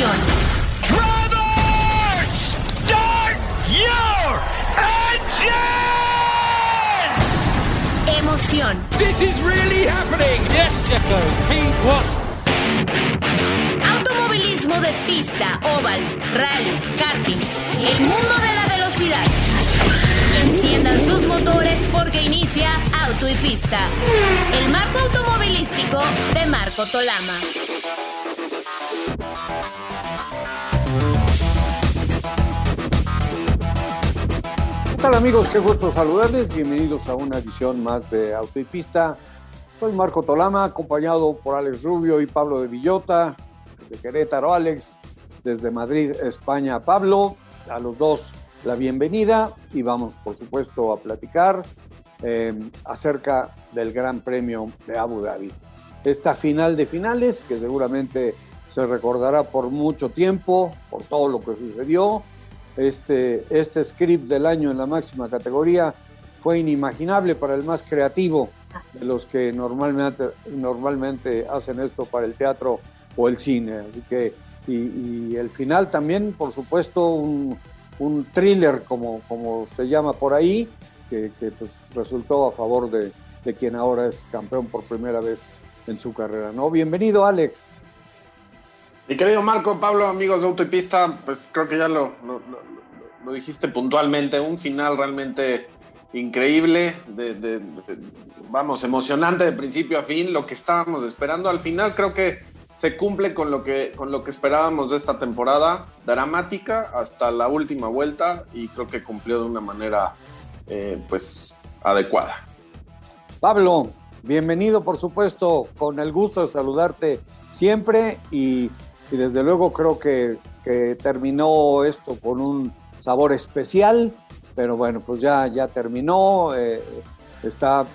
Start your engine! Emoción. This is really happening. Yes, Checo. P1. Automovilismo de pista, oval, rallies, karting. El mundo de la velocidad. Enciendan sus motores porque inicia Auto y Pista. El marco automovilístico de Marco Tolama. Tal amigos? Qué gusto saludarles. Bienvenidos a una edición más de Auto y Pista. Soy Marco Tolama, acompañado por Alex Rubio y Pablo de Villota, de Querétaro Alex, desde Madrid, España Pablo. A los dos la bienvenida y vamos por supuesto a platicar eh, acerca del Gran Premio de Abu Dhabi. Esta final de finales que seguramente se recordará por mucho tiempo, por todo lo que sucedió. Este, este script del año en la máxima categoría fue inimaginable para el más creativo de los que normalmente, hacen esto para el teatro o el cine. Así que, y, y el final también, por supuesto, un, un thriller, como, como se llama por ahí, que, que pues, resultó a favor de, de, quien ahora es campeón por primera vez en su carrera. ¿no? Bienvenido, Alex. Mi querido Marco, Pablo, amigos de Auto y Pista, pues creo que ya lo, lo, dijiste puntualmente, un final realmente increíble, vamos, emocionante de principio a fin, lo que estábamos esperando. Al final creo que se cumple con lo que, con lo que esperábamos de esta temporada, dramática hasta la última vuelta y creo que cumplió de una manera eh, pues adecuada. Pablo, bienvenido por supuesto, con el gusto de saludarte siempre y, y desde luego creo que, que, terminó esto con un sabor especial, pero bueno, pues ya, ya terminó, eh, está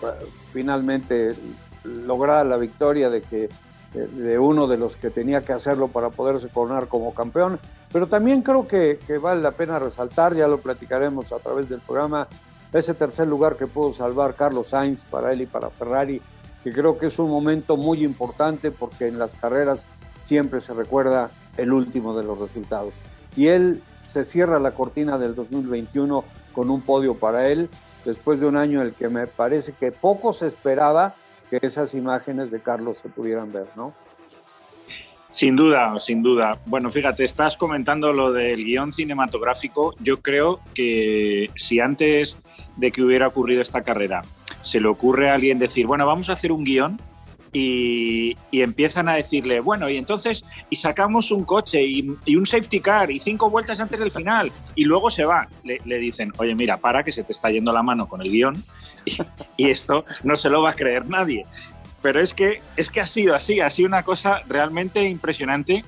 finalmente lograda la victoria de que de uno de los que tenía que hacerlo para poderse coronar como campeón. Pero también creo que, vale la pena resaltar, ya lo platicaremos a través del programa, ese tercer lugar que pudo salvar Carlos Sainz para él y para Ferrari, que creo que es un momento muy importante porque en las carreras siempre se recuerda el último de los resultados. Y él se cierra la cortina del 2021 con un podio para él, después de un año en el que me parece que poco se esperaba que esas imágenes de Carlos se pudieran ver, ¿no? Sin duda, sin duda. Bueno, fíjate, estás comentando lo del guion cinematográfico. Yo creo que si antes de que hubiera ocurrido esta carrera se le ocurre a alguien decir, bueno, vamos a hacer un guion y, y empiezan a decirle, bueno, y entonces, y sacamos un coche y, y, un safety car y cinco vueltas antes del final y luego se va, le, le dicen, oye, mira, para que se te está yendo la mano con el guion y, y esto no se lo va a creer nadie pero es que, es que ha sido así, ha sido una cosa realmente impresionante.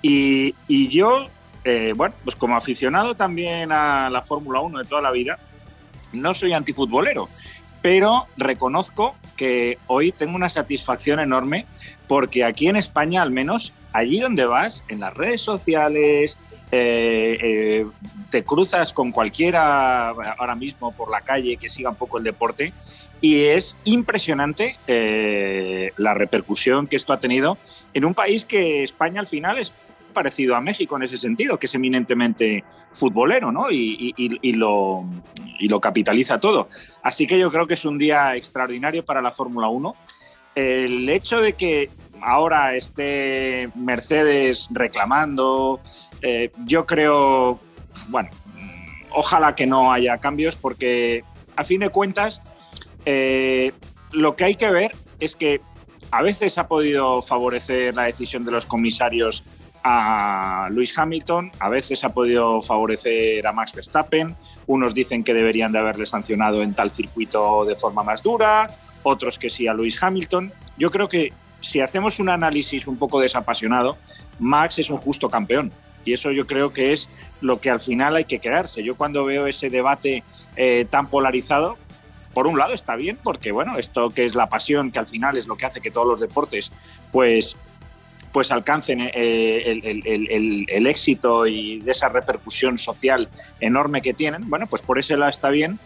Y, y yo, eh, bueno, pues como aficionado también a la Fórmula 1 de toda la vida, no soy antifutbolero, pero reconozco que hoy tengo una satisfacción enorme porque aquí en España, al menos, allí donde vas, en las redes sociales, eh, eh, te cruzas con cualquiera ahora mismo por la calle que siga un poco el deporte y es impresionante eh, la repercusión que esto ha tenido en un país que España al final es parecido a México en ese sentido, que es eminentemente futbolero ¿no? y, lo capitaliza todo. Así que yo creo que es un día extraordinario para la Fórmula 1. El hecho de que ahora esté Mercedes reclamando, eh, yo creo, bueno, ojalá que no haya cambios porque a fin de cuentas eh, lo que hay que ver es que a veces ha podido favorecer la decisión de los comisarios a Lewis Hamilton, a veces ha podido favorecer a Max Verstappen, unos dicen que deberían de haberle sancionado en tal circuito de forma más dura, otros que sí a Lewis Hamilton. Yo creo que si hacemos un análisis un poco desapasionado, Max es un justo campeón. Y eso yo creo que es lo que al final hay que quedarse. Yo cuando veo ese debate eh, tan polarizado, por un lado está bien, porque bueno, esto que es la pasión, que al final es lo que hace que todos los deportes pues, pues alcancen eh, el, éxito y de esa repercusión social enorme que tienen, bueno, pues por ese lado está bien,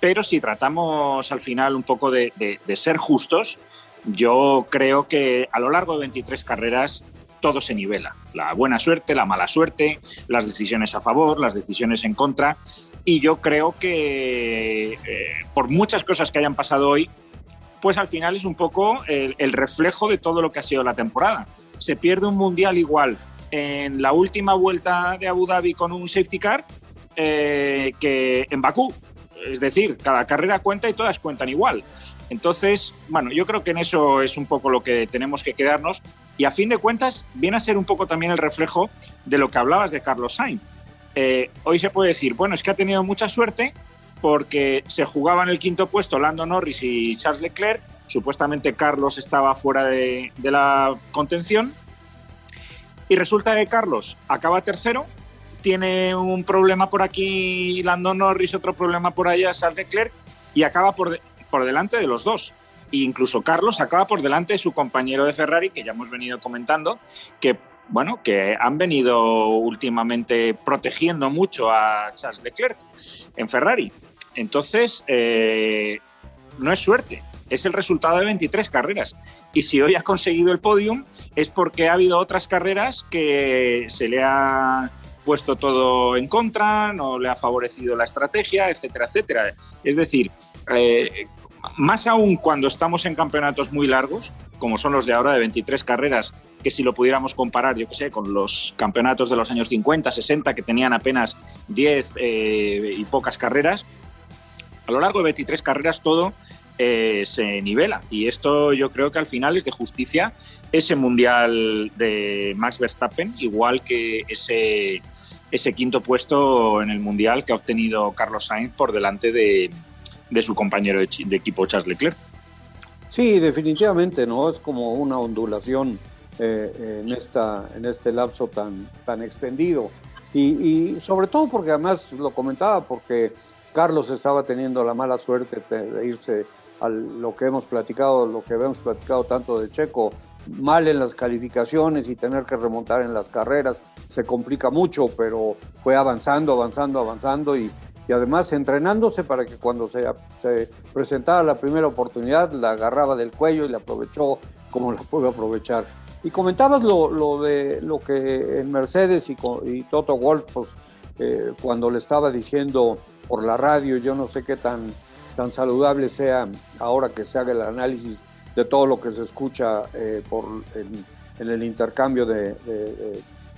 pero si tratamos al final un poco de ser justos, yo creo que a lo largo de 23 carreras todo se nivela. La buena suerte, la mala suerte, las decisiones a favor, las decisiones en contra. Y yo creo que eh, por muchas cosas que hayan pasado hoy, pues al final es un poco el, reflejo de todo lo que ha sido la temporada. Se pierde un mundial igual en la última vuelta de Abu Dhabi con un safety car eh, que en Bakú. Es decir, cada carrera cuenta y todas cuentan igual. Entonces, bueno, yo creo que en eso es un poco lo que tenemos que quedarnos y a fin de cuentas viene a ser un poco también el reflejo de lo que hablabas de Carlos Sainz. Eh, hoy se puede decir, bueno, es que ha tenido mucha suerte porque se jugaba en el quinto puesto Lando Norris y Charles Leclerc, supuestamente Carlos estaba fuera de, la contención y resulta que Carlos acaba tercero, tiene un problema por aquí Lando Norris, otro problema por allá Charles Leclerc y acaba por, por delante de los dos. E incluso Carlos acaba por delante de su compañero de Ferrari, que ya hemos venido comentando, que bueno, que han venido últimamente protegiendo mucho a Charles Leclerc en Ferrari. Entonces, eh, no es suerte, es el resultado de 23 carreras. Y si hoy ha conseguido el podium, es porque ha habido otras carreras que se le ha puesto todo en contra, no le ha favorecido la estrategia, etcétera, etcétera. Es decir, eh, más aún cuando estamos en campeonatos muy largos, como son los de ahora de 23 carreras, que si lo pudiéramos comparar, yo sé, con los campeonatos de los años 50, 60, que tenían apenas 10 eh, y pocas carreras, a lo largo de 23 carreras todo eh, se nivela. Y esto yo creo que al final es de justicia ese mundial de Max Verstappen, igual que ese, ese quinto puesto en el mundial que ha obtenido Carlos Sainz por delante de, de su compañero de, equipo Charles Leclerc. Sí, definitivamente, ¿no? Es como una ondulación eh, en, esta, en este lapso tan, tan extendido. Y, sobre todo porque además lo comentaba, porque Carlos estaba teniendo la mala suerte de irse a lo que hemos platicado, lo que hemos platicado tanto de Checo, mal en las calificaciones y tener que remontar en las carreras, se complica mucho, pero fue avanzando, avanzando, avanzando y, y además entrenándose para que cuando se, se, presentara la primera oportunidad la agarraba del cuello y la aprovechó como la pudo aprovechar. Y comentabas lo, lo de lo que en Mercedes y, y Toto Wolff, pues, eh, cuando le estaba diciendo por la radio, yo no sé qué tan, tan saludable sea ahora que se haga el análisis de todo lo que se escucha eh, por, en, el intercambio de,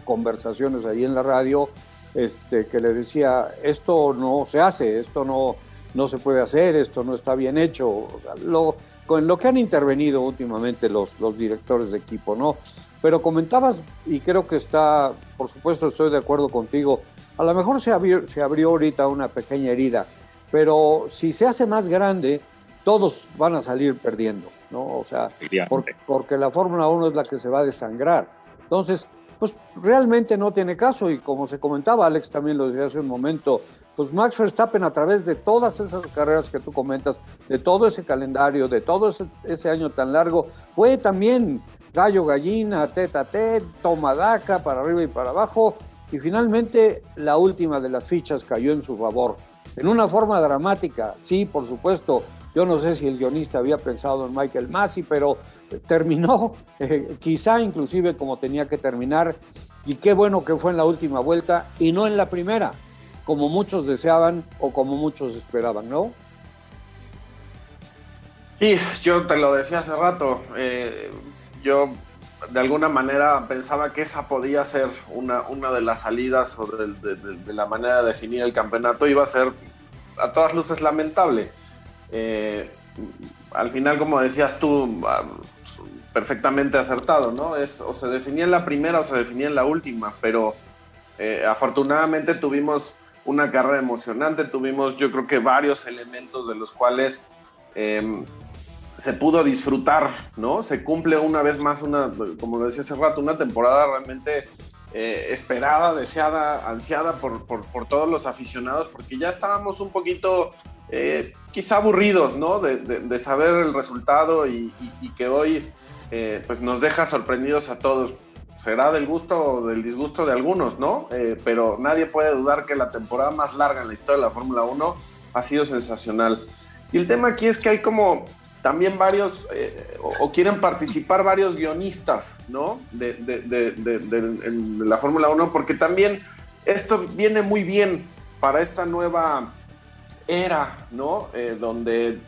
conversaciones ahí en la radio, este, que le decía, esto no se hace, esto no, no se puede hacer, esto no está bien hecho. O lo, con lo que han intervenido últimamente los, los directores de equipo, ¿no? Pero comentabas, y creo que está, por supuesto estoy de acuerdo contigo, a lo mejor se abrió, se abrió ahorita una pequeña herida, pero si se hace más grande, todos van a salir perdiendo, ¿no? O sea, porque, porque la Fórmula 1 es la que se va a desangrar. Entonces, pues realmente no tiene caso y como se comentaba, Alex también lo decía hace un momento, pues Max Verstappen a través de todas esas carreras que tú comentas, de todo ese calendario, de todo ese, año tan largo, fue también gallo gallina, teta tet, tomadaca para arriba y para abajo y finalmente la última de las fichas cayó en su favor. En una forma dramática, sí, por supuesto, yo no sé si el guionista había pensado en Michael Massey, pero terminó eh, quizá inclusive como tenía que terminar y qué bueno que fue en la última vuelta y no en la primera, como muchos deseaban o como muchos esperaban, ¿no? Sí, yo te lo decía hace rato, eh, yo de alguna manera pensaba que esa podía ser una, una de las salidas o de, la manera de definir el campeonato, iba a ser a todas luces lamentable. Eh, al final, como decías tú, perfectamente acertado, ¿no? Es o se definía en la primera o se definía en la última, pero eh, afortunadamente tuvimos una carrera emocionante, tuvimos yo creo que varios elementos de los cuales em, se pudo disfrutar, ¿no? Se cumple una vez más una, como decía hace rato, una temporada realmente eh, esperada, deseada, ansiada por, por, todos los aficionados, porque ya estábamos un poquito eh, quizá aburridos, ¿no? De, de, saber el resultado y, y que hoy eh, pues nos deja sorprendidos a todos. Será del gusto o del disgusto de algunos, ¿no? Eh, pero nadie puede dudar que la temporada más larga en la historia de la Fórmula 1 ha sido sensacional. Y el tema aquí es que hay como también varios, eh, o, quieren participar varios guionistas, ¿no? De, la Fórmula 1, porque también esto viene muy bien para esta nueva era, ¿no? Eh, donde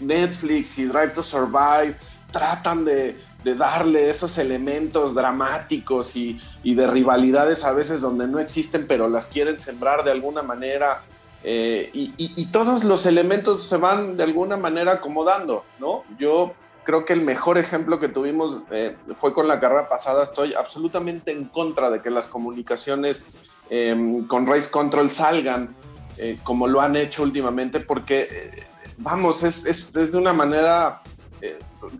Netflix y Drive to Survive tratan de, darle esos elementos dramáticos y, de rivalidades a veces donde no existen, pero las quieren sembrar de alguna manera. Eh, y, todos los elementos se van de alguna manera acomodando, ¿no? Yo creo que el mejor ejemplo que tuvimos eh, fue con la carrera pasada. Estoy absolutamente en contra de que las comunicaciones em, con Race Control salgan eh, como lo han hecho últimamente, porque, vamos, es, de una manera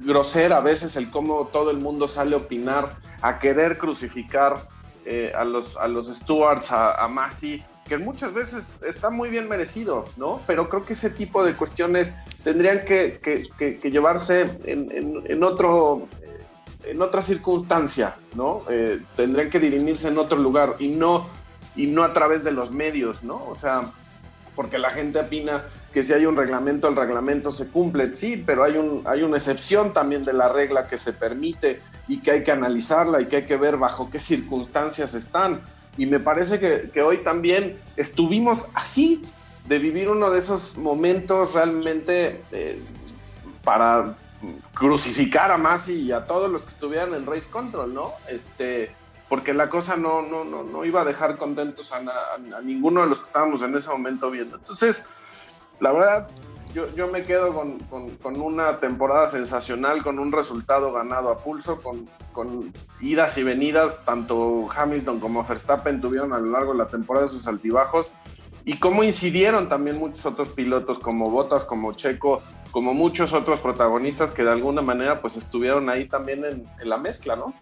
grosera a veces el cómo todo el mundo sale a opinar, a querer crucificar a, los, a los Stewards, a, a Masi, que muchas veces está muy bien merecido, ¿no? Pero creo que ese tipo de cuestiones tendrían que, llevarse en, otro, en otra circunstancia, ¿no? Eh, tendrían que dirimirse en otro lugar y no, y no a través de los medios, ¿no? O sea, porque la gente opina que si hay un reglamento, el reglamento se cumple. Sí, pero hay, un, hay una excepción también de la regla que se permite y que hay que analizarla y que hay que ver bajo qué circunstancias están. Y me parece que, hoy también estuvimos así, de vivir uno de esos momentos realmente eh, para crucificar a Masi y a todos los que estuvieran en Race Control, ¿no? Este, porque la cosa no, no, no, no iba a dejar contentos a, ninguno de los que estábamos en ese momento viendo. Entonces, la verdad, yo, yo me quedo con, con, una temporada sensacional, con un resultado ganado a pulso, con, con, idas y venidas, tanto Hamilton como Verstappen tuvieron a lo largo de la temporada sus altibajos, y cómo incidieron también muchos otros pilotos como Bottas, como Checo, como muchos otros protagonistas que de alguna manera pues estuvieron ahí también en, la mezcla, ¿no?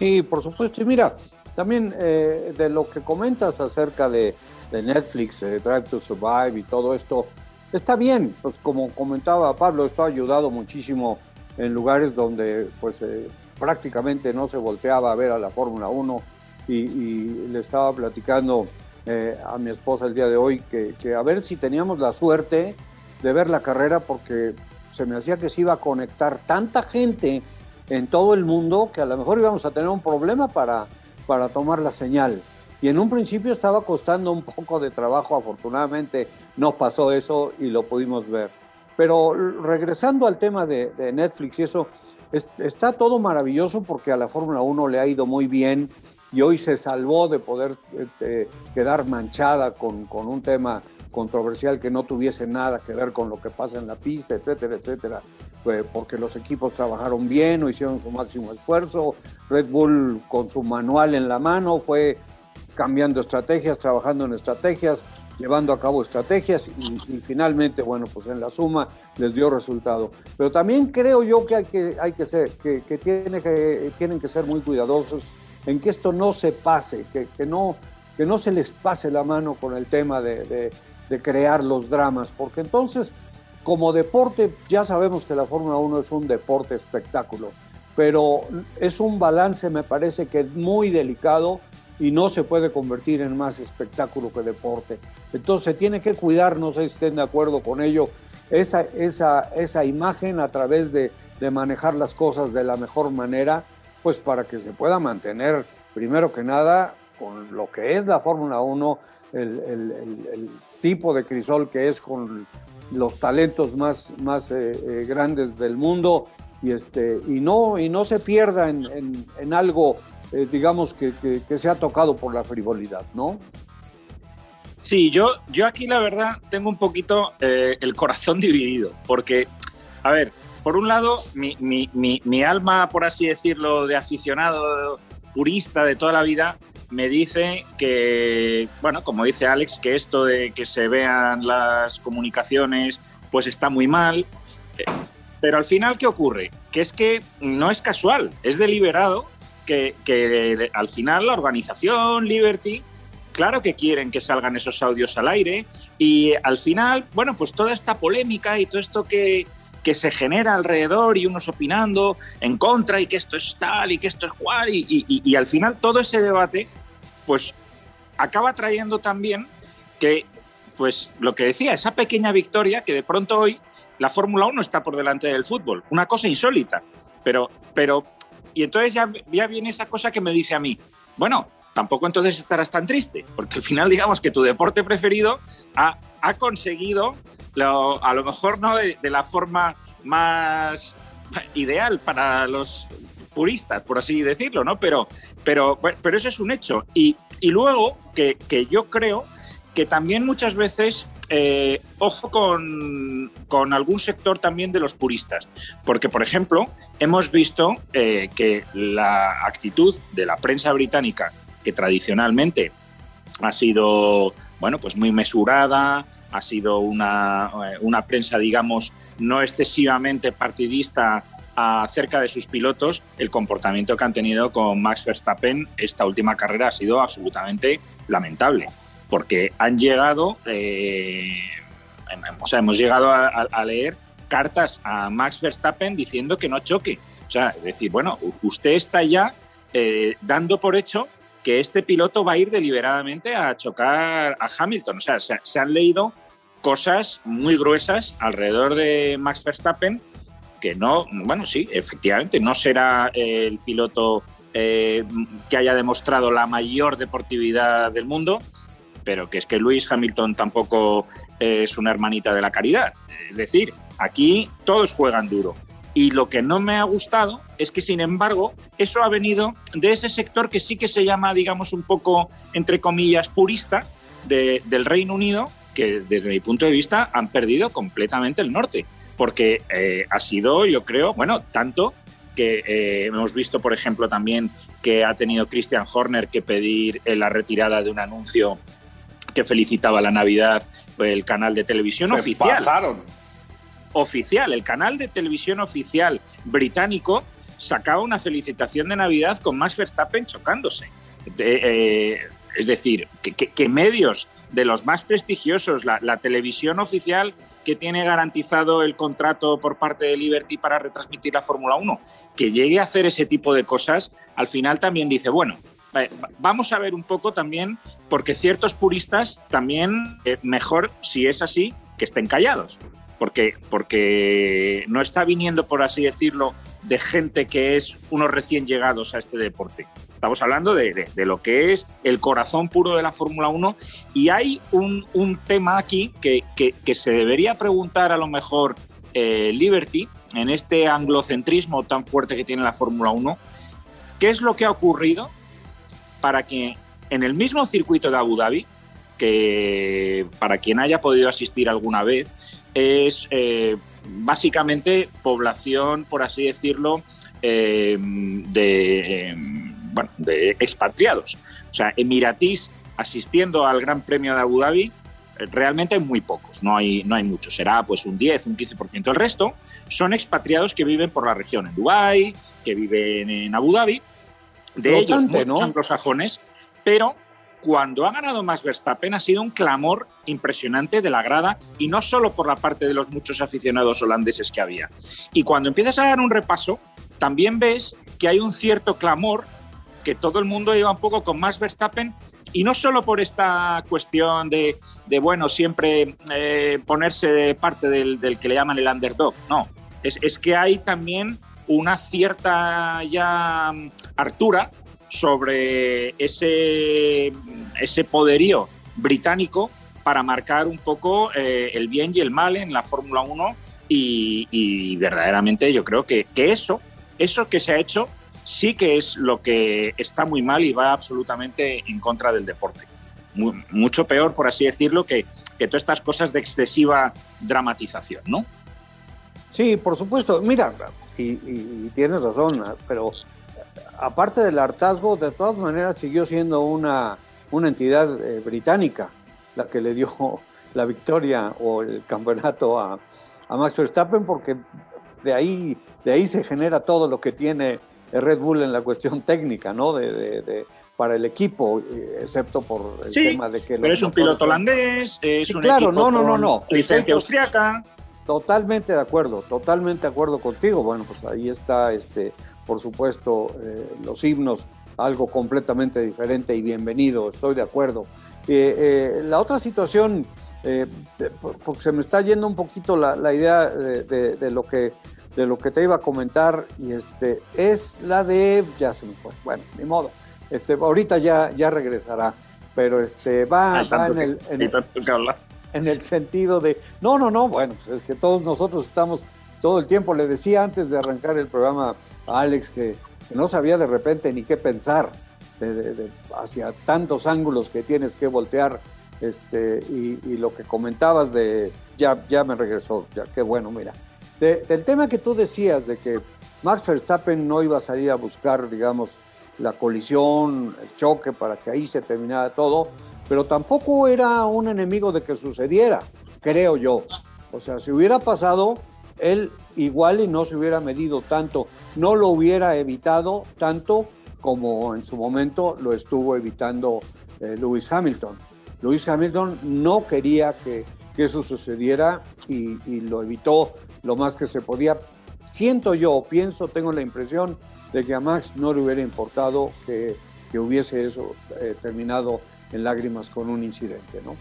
Sí, por supuesto. Y mira, también eh, de lo que comentas acerca de, Netflix, Drive to Survive y todo esto, está bien. Pues como comentaba Pablo, esto ha ayudado muchísimo en lugares donde pues eh, prácticamente no se volteaba a ver a la Fórmula 1 y, le estaba platicando eh, a mi esposa el día de hoy que, que, a ver si teníamos la suerte de ver la carrera porque se me hacía que se iba a conectar tanta gente en todo el mundo que a lo mejor íbamos a tener un problema para, para tomar la señal. Y en un principio estaba costando un poco de trabajo, afortunadamente no pasó eso y lo pudimos ver. Pero regresando al tema de, Netflix y eso, está todo maravilloso porque a la Fórmula 1 le ha ido muy bien y hoy se salvó de poder este, quedar manchada con, con un tema controversial que no tuviese nada que ver con lo que pasa en la pista, etcétera, etcétera, pues porque los equipos trabajaron bien o hicieron su máximo esfuerzo. Red Bull con su manual en la mano fue cambiando estrategias, trabajando en estrategias, llevando a cabo estrategias y, finalmente, bueno, pues en la suma les dio resultado. Pero también creo yo que hay que, hay que ser, que, tiene que tienen que ser muy cuidadosos en que esto no se pase, que, que no, que no se les pase la mano con el tema de de crear los dramas, porque entonces como deporte ya sabemos que la Fórmula 1 es un deporte espectáculo, pero es un balance me parece que es muy delicado y no se puede convertir en más espectáculo que deporte. Entonces tiene que cuidar, no sé si estén de acuerdo con ello, esa, esa, esa imagen a través de, de manejar las cosas de la mejor manera, pues para que se pueda mantener, primero que nada, con lo que es la Fórmula 1, el, tipo de crisol que es con los talentos más, más eh, eh, grandes del mundo y, este, y, no, y no se pierda en, algo, eh, digamos, que, que, se ha tocado por la frivolidad, ¿no? Sí, yo, yo aquí la verdad tengo un poquito el corazón dividido, porque, a ver, por un lado, mi, mi, mi, mi alma, por así decirlo, de aficionado purista de toda la vida, me dice que, bueno, como dice Alex, que esto de que se vean las comunicaciones, pues está muy mal. Pero al final, ¿qué ocurre? Que es que no es casual, es deliberado que, al final la organización Liberty, claro que quieren que salgan esos audios al aire y al final, bueno, pues toda esta polémica y todo esto que, que se genera alrededor y unos opinando en contra y que esto es tal y que esto es cual y, y al final todo ese debate pues acaba trayendo también que, pues lo que decía, esa pequeña victoria que de pronto hoy la Fórmula 1 está por delante del fútbol, una cosa insólita. Pero, pero, y entonces ya, ya viene esa cosa que me dice a mí, bueno, tampoco entonces estarás tan triste, porque al final digamos que tu deporte preferido ha, ha conseguido, a lo mejor no de, la forma más ideal para los puristas, por así decirlo, ¿no? Pero, pero, pero eso es un hecho. Y, y luego que, que yo creo que también muchas veces eh, ojo con, algún sector también de los puristas, porque, por ejemplo, hemos visto eh, que la actitud de la prensa británica, que tradicionalmente ha sido, bueno, pues muy mesurada, ha sido una, eh, una prensa, digamos, no excesivamente partidista acerca de sus pilotos, el comportamiento que han tenido con Max Verstappen esta última carrera ha sido absolutamente lamentable porque han llegado, eh, o sea, hemos llegado a, leer cartas a Max Verstappen diciendo que no choque. O sea, es decir, bueno, usted está ya eh, dando por hecho que este piloto va a ir deliberadamente a chocar a Hamilton. O sea, se, han leído cosas muy gruesas alrededor de Max Verstappen que no, bueno, sí, efectivamente, no será el piloto eh, que haya demostrado la mayor deportividad del mundo, pero que es que Luis Hamilton tampoco es una hermanita de la caridad. Es decir, aquí todos juegan duro. Y lo que no me ha gustado es que, sin embargo, eso ha venido de ese sector que sí que se llama, digamos, un poco, entre comillas, purista del Reino Unido, que desde mi punto de vista han perdido completamente el norte. Porque eh, ha sido, yo creo, bueno, tanto que eh, hemos visto, por ejemplo, también que ha tenido Christian Horner que pedir la retirada de un anuncio que felicitaba la Navidad el canal de televisión Se oficial. Pasaron. Oficial, el canal de televisión oficial británico sacaba una felicitación de Navidad con Max Verstappen chocándose. Eh, es decir, que, medios de los más prestigiosos, la, la, televisión oficial que tiene garantizado el contrato por parte de Liberty para retransmitir la Fórmula 1, que llegue a hacer ese tipo de cosas, al final también dice, bueno, vamos a ver un poco también, porque ciertos puristas también, eh, mejor si es así, que estén callados. Porque, porque no está viniendo, por así decirlo, de gente que es unos recién llegados a este deporte. Estamos hablando de, lo que es el corazón puro de la Fórmula 1 y hay un, tema aquí que, se debería preguntar a lo mejor eh, Liberty en este anglocentrismo tan fuerte que tiene la Fórmula 1. ¿Qué es lo que ha ocurrido para que en el mismo circuito de Abu Dhabi, que para quien haya podido asistir alguna vez, es eh, básicamente población, por así decirlo, eh, de, eh, de expatriados. O sea, emiratís asistiendo al Gran Premio de Abu Dhabi, realmente hay muy pocos, no hay, no hay muchos, será pues un 10, un 15%. El resto son expatriados que viven por la región, en Dubái, que viven en Abu Dhabi, de ellos, muchos ¿no? anglosajones, pero cuando ha ganado Max Verstappen ha sido un clamor impresionante de la grada y no solo por la parte de los muchos aficionados holandeses que había. Y cuando empiezas a dar un repaso, también ves que hay un cierto clamor que todo el mundo lleva un poco con Max Verstappen y no solo por esta cuestión de, bueno, siempre eh, ponerse de parte del, que le llaman el underdog, no, es, es que hay también una cierta ya hartura sobre ese, ese poderío británico para marcar un poco eh, el bien y el mal en la Fórmula 1 y, verdaderamente yo creo que, eso, eso que se ha hecho sí que es lo que está muy mal y va absolutamente en contra del deporte. mucho peor, por así decirlo, que, que todas estas cosas de excesiva dramatización, ¿no? Sí, por supuesto. Mira, y, tienes razón, pero aparte del hartazgo, de todas maneras siguió siendo una, una entidad eh, británica la que le dio la victoria o el campeonato a, Max Verstappen, porque de ahí, de ahí se genera todo lo que tiene Red Bull en la cuestión técnica, ¿no? De, para el equipo, eh, excepto por el tema de que... Pero es un piloto holandés, es un claro, no, no, no, no. licencia austriaca. Totalmente de acuerdo, totalmente de acuerdo contigo. Bueno, pues ahí está, este, por supuesto, eh, los himnos, algo completamente diferente y bienvenido, estoy de acuerdo. Eh, eh, la otra situación eh, porque se me está yendo un poquito la, idea de, lo que, de lo que te iba a comentar, y este, es la de, ya se me fue, bueno, ni modo, este, ahorita ya, ya regresará, pero este, va, en, el, en, el, sentido de, no, no, no, bueno, pues es que todos nosotros estamos todo el tiempo, le decía antes de arrancar el programa a Alex que, no sabía de repente ni qué pensar hacia tantos ángulos que tienes que voltear este, y, lo que comentabas de, ya, ya me regresó, ya qué bueno, mira. del tema que tú decías de que Max Verstappen no iba a salir a buscar, digamos, la colisión, el choque para que ahí se terminara todo, pero tampoco era un enemigo de que sucediera, creo yo. O sea, si hubiera pasado, él igual y no se hubiera medido tanto, no lo hubiera evitado tanto como en su momento lo estuvo evitando eh, Lewis Hamilton. Lewis Hamilton no quería que, eso sucediera y, lo evitó lo más que se podía. Siento yo, pienso, tengo la impresión de que a Max no le hubiera importado que, hubiese eso eh, terminado en lágrimas con un incidente, ¿no?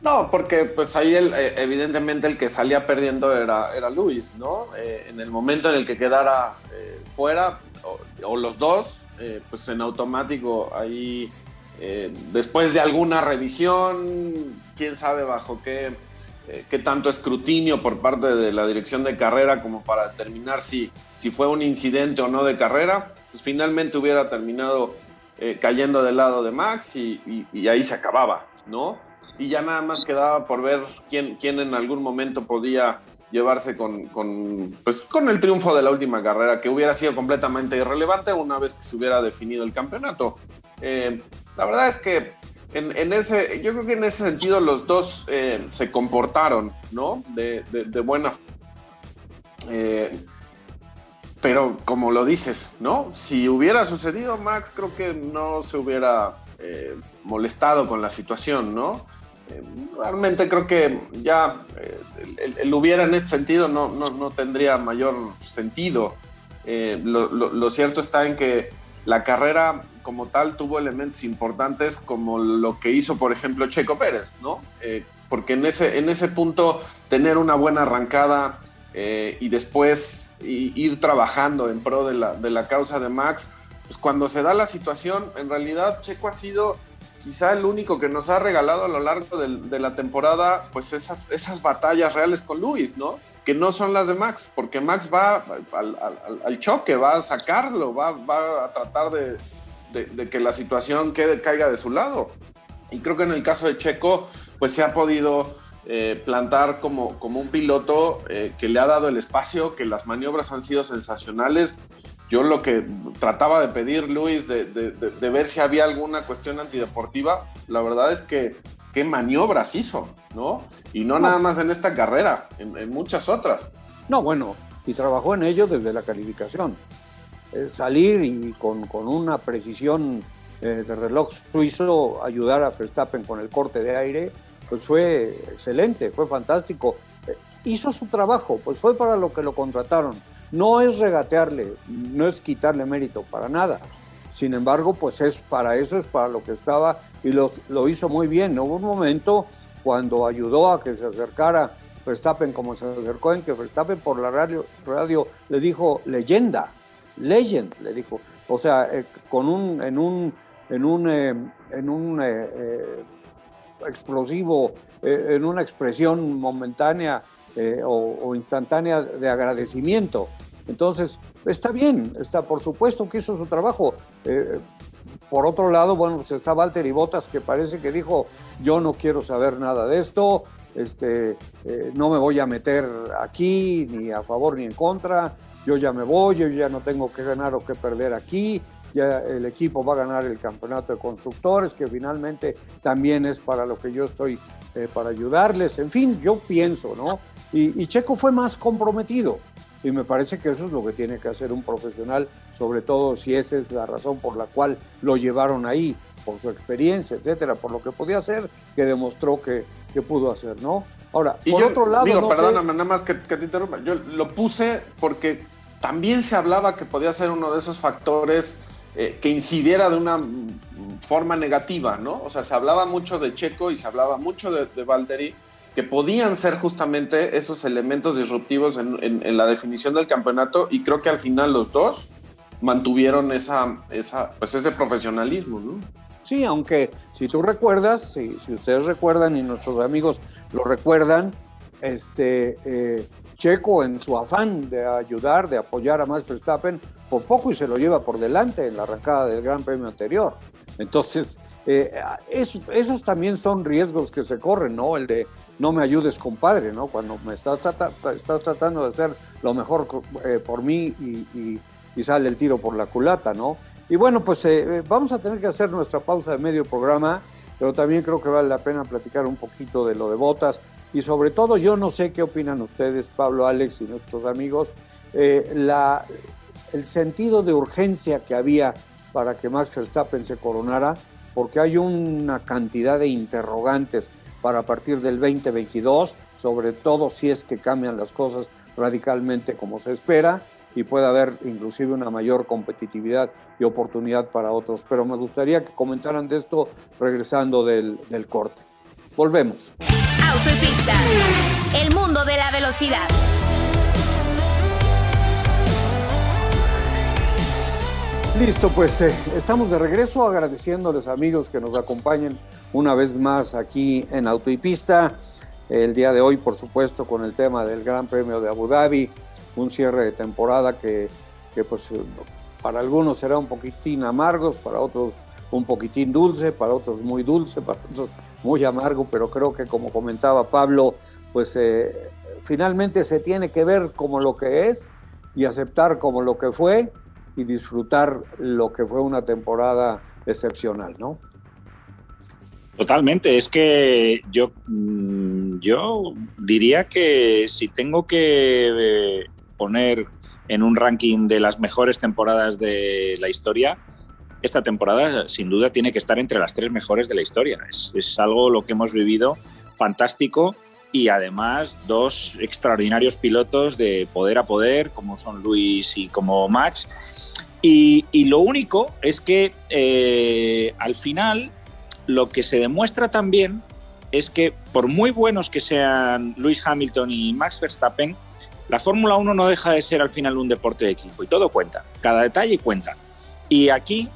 No, porque pues ahí eh, evidentemente el que salía perdiendo era, era Luis, ¿no? Eh, en el momento en el que quedara fuera, o, los dos, pues en automático ahí eh, después de alguna revisión, quién sabe bajo qué, eh, qué, tanto escrutinio por parte de la dirección de carrera como para determinar si, si fue un incidente o no de carrera, pues finalmente hubiera terminado eh, cayendo del lado de Max y, ahí se acababa, ¿no? Y ya nada más quedaba por ver quién, quién en algún momento podía llevarse con, con, pues, con el triunfo de la última carrera, que hubiera sido completamente irrelevante una vez que se hubiera definido el campeonato. Eh, la verdad es que en, ese, yo creo que en ese sentido los dos eh, se comportaron, ¿no? De, buena eh, pero como lo dices, ¿no? Si hubiera sucedido, Max creo que no se hubiera molestado con la situación, ¿no? realmente creo que ya el, hubiera en este sentido no, no, tendría mayor sentido. Lo, lo, cierto está en que la carrera como tal tuvo elementos importantes como lo que hizo, por ejemplo, Checo Pérez, ¿no? Eh, porque en ese, en ese punto tener una buena arrancada eh, y después ir trabajando en pro de la, de la causa de Max, pues cuando se da la situación, en realidad Checo ha sido quizá el único que nos ha regalado a lo largo de, la temporada, pues esas, esas batallas reales con Luis, ¿no? que no son las de Max, porque Max va al, choque, va a sacarlo, va, a tratar de, que la situación quede, caiga de su lado. Y creo que en el caso de Checo, pues se ha podido eh, plantar como, como un piloto eh, que le ha dado el espacio, que las maniobras han sido sensacionales. Yo lo que trataba de pedir, Luis, de, de ver si había alguna cuestión antideportiva, la verdad es que qué maniobras hizo, ¿no? Y no, nada más en esta carrera, en, muchas otras. No, bueno, y trabajó en ello desde la calificación. Eh, salir y con, una precisión de reloj suizo, ayudar a Verstappen con el corte de aire, pues fue excelente, fue fantástico. Eh, hizo su trabajo, pues fue para lo que lo contrataron. No es regatearle, no es quitarle mérito, para nada. Sin embargo, pues es para eso, es para lo que estaba y lo, lo hizo muy bien. Hubo un momento cuando ayudó a que se acercara Verstappen como se acercó en que Verstappen por la radio, radio le dijo leyenda, legend, le dijo. O sea, eh, con un, en un, en un, eh, en un explosivo, en una expresión momentánea o, instantánea de agradecimiento. Entonces, está bien, está por supuesto que hizo su trabajo. Por otro lado, bueno, pues está Walter Botas que parece que dijo, yo no quiero saber nada de esto, este, eh, no me voy a meter aquí, ni a favor ni en contra, yo ya me voy, yo ya no tengo que ganar o que perder aquí, ya el equipo va a ganar el campeonato de constructores, que finalmente también es para lo que yo estoy, eh, para ayudarles, en fin, yo pienso, ¿no? y Checo fue más comprometido. Y me parece que eso es lo que tiene que hacer un profesional, sobre todo si esa es la razón por la cual lo llevaron ahí, por su experiencia, etcétera, por lo que podía hacer, que demostró que, que pudo hacer, ¿no? Ahora, por otro lado. Digo, perdóname, nada más que, te interrumpa. Yo lo puse porque también se hablaba que podía ser uno de esos factores eh, que incidiera de una forma negativa, ¿no? O sea, se hablaba mucho de Checo y se hablaba mucho de, de Valtteri, que podían ser justamente esos elementos disruptivos en, la definición del campeonato y creo que al final los dos mantuvieron esa, esa, pues ese profesionalismo, ¿no? Sí, aunque si tú recuerdas, si, si ustedes recuerdan y nuestros amigos lo recuerdan, este eh, Checo en su afán de ayudar, de apoyar a Max Verstappen, por poco y se lo lleva por delante en la arrancada del Gran Premio anterior. Entonces, eh, esos también son riesgos que se corren, ¿no? El de no me ayudes, compadre, ¿no? Cuando me estás, tratando de hacer lo mejor eh, por mí y, sale el tiro por la culata, ¿no? Y bueno, pues eh, vamos a tener que hacer nuestra pausa de medio programa, pero también creo que vale la pena platicar un poquito de lo de botas y sobre todo yo no sé qué opinan ustedes, Pablo, Alex y nuestros amigos, la, el sentido de urgencia que había para que Max Verstappen se coronara, porque hay una cantidad de interrogantes para partir del 2022, sobre todo si es que cambian las cosas radicalmente como se espera y puede haber inclusive una mayor competitividad y oportunidad para otros. Pero me gustaría que comentaran de esto regresando del corte. Volvemos. Auto y pista, el mundo de la velocidad. Listo, pues eh, estamos de regreso agradeciéndoles amigos que nos acompañen una vez más aquí en Auto y Pista. El día de hoy, por supuesto, con el tema del Gran Premio de Abu Dhabi, un cierre de temporada que, que pues para algunos será un poquitín amargos, para otros un poquitín dulce, para otros muy dulce, para otros muy amargo, pero creo que como comentaba Pablo, pues eh, finalmente se tiene que ver como lo que es y aceptar como lo que fue y disfrutar lo que fue una temporada excepcional, ¿no? Totalmente, es que yo, mm, yo diría que si tengo que eh, poner en un ranking de las mejores temporadas de la historia, esta temporada sin duda tiene que estar entre las tres mejores de la historia. Es, es algo lo que hemos vivido fantástico y además dos extraordinarios pilotos de poder a poder, como son Luis y como Max, y, lo único es que eh, al final lo que se demuestra también es que por muy buenos que sean Lewis Hamilton y Max Verstappen, la Fórmula 1 no deja de ser al final un deporte de equipo y todo cuenta, cada detalle cuenta. Y aquí,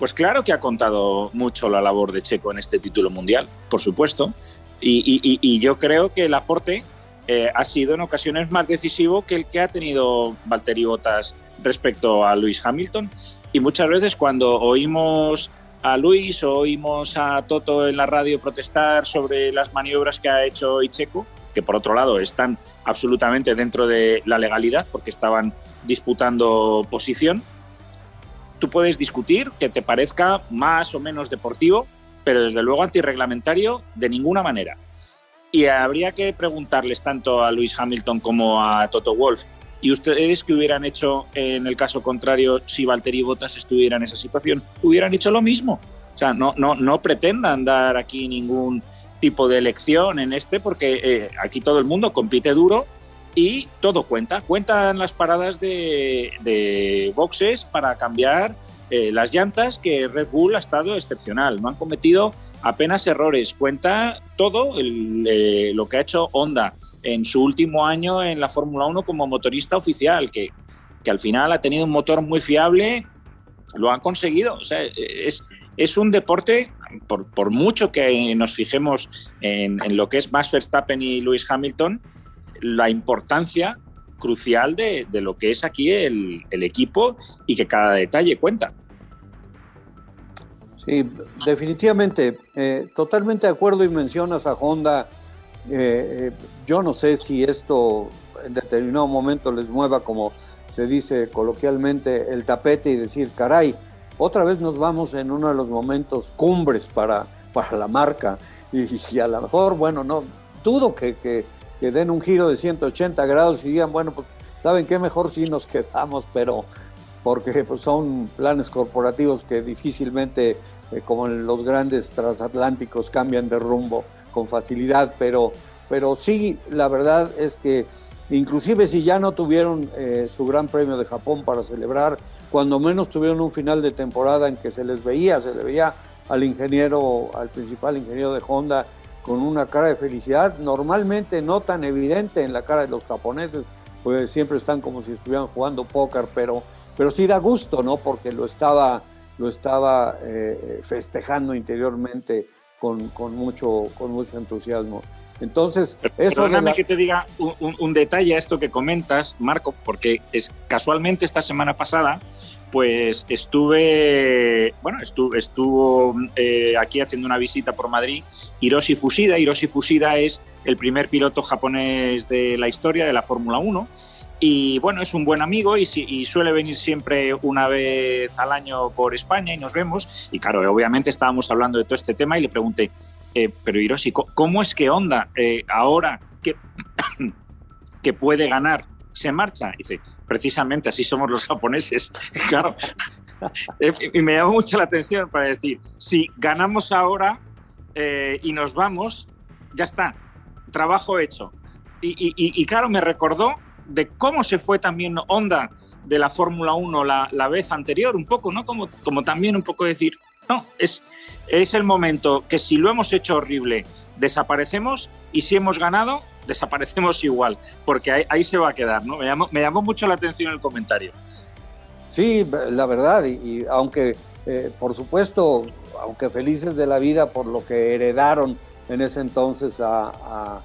pues claro que ha contado mucho la labor de Checo en este título mundial, por supuesto, y, yo creo que el aporte eh, ha sido en ocasiones más decisivo que el que ha tenido Valtteri Bottas respecto a Luis Hamilton. Y muchas veces cuando oímos a Luis o oímos a Toto en la radio protestar sobre las maniobras que ha hecho Icheco, que por otro lado están absolutamente dentro de la legalidad porque estaban disputando posición, tú puedes discutir que te parezca más o menos deportivo, pero desde luego antirreglamentario de ninguna manera. Y habría que preguntarles tanto a Luis Hamilton como a Toto Wolf ¿Y ustedes qué hubieran hecho en el caso contrario si Valtteri Bottas estuviera en esa situación? Hubieran hecho lo mismo. O sea, no, no, no pretendan dar aquí ningún tipo de elección en este, porque eh, aquí todo el mundo compite duro y todo cuenta. Cuentan las paradas de, boxes para cambiar eh, las llantas, que Red Bull ha estado excepcional. No han cometido apenas errores. Cuenta todo eh, lo que ha hecho Honda en su último año en la Fórmula 1 como motorista oficial, que, que, al final ha tenido un motor muy fiable, lo han conseguido. O sea, es, es un deporte, por, por, mucho que nos fijemos en, en, lo que es Max Verstappen y Lewis Hamilton, la importancia crucial de, de lo que es aquí el, el, equipo y que cada detalle cuenta. Sí, definitivamente, eh, totalmente de acuerdo y mencionas a Honda eh, yo no sé si esto en determinado momento les mueva, como se dice coloquialmente, el tapete y decir, caray, otra vez nos vamos en uno de los momentos cumbres para, para la marca. Y, a lo mejor, bueno, no dudo que, que, den un giro de 180 grados y digan, bueno, pues, ¿saben qué? Mejor si nos quedamos, pero porque pues, son planes corporativos que difícilmente, eh, como los grandes transatlánticos, cambian de rumbo con facilidad, pero, pero sí, la verdad es que inclusive si ya no tuvieron eh, su Gran Premio de Japón para celebrar, cuando menos tuvieron un final de temporada en que se les veía, se le veía al ingeniero, al principal ingeniero de Honda, con una cara de felicidad, normalmente no tan evidente en la cara de los japoneses, pues siempre están como si estuvieran jugando póker, pero, pero sí da gusto, ¿no? Porque lo estaba, lo estaba eh, festejando interiormente con, con, mucho, con mucho entusiasmo. Entonces, eso. Perdóname que te diga un, detalle a esto que comentas, Marco, porque es casualmente esta semana pasada, pues estuve, bueno, estuvo, estuvo eh, aquí haciendo una visita por Madrid Hiroshi Fushida. Hiroshi Fushida es el primer piloto japonés de la historia de la Fórmula 1. Y bueno, es un buen amigo y, y, suele venir siempre una vez al año por España y nos vemos. Y claro, obviamente estábamos hablando de todo este tema y le pregunté, eh, pero Hiroshi, ¿cómo es que Honda eh, ahora que, que puede ganar se marcha? dice, precisamente así somos los japoneses. claro. Eh, y me llama mucho la atención para decir, si ganamos ahora y nos vamos, ya está, trabajo hecho. Y, claro, me recordó de cómo se fue también Honda de la Fórmula 1 la, la, vez anterior, un poco, ¿no? Como, como también un poco decir, no, es, es el momento que si lo hemos hecho horrible, desaparecemos y si hemos ganado, desaparecemos igual, porque ahí, se va a quedar, ¿no? Me llamó, me llamó, mucho la atención el comentario. Sí, la verdad, y, aunque, eh, por supuesto, aunque felices de la vida por lo que heredaron en ese entonces al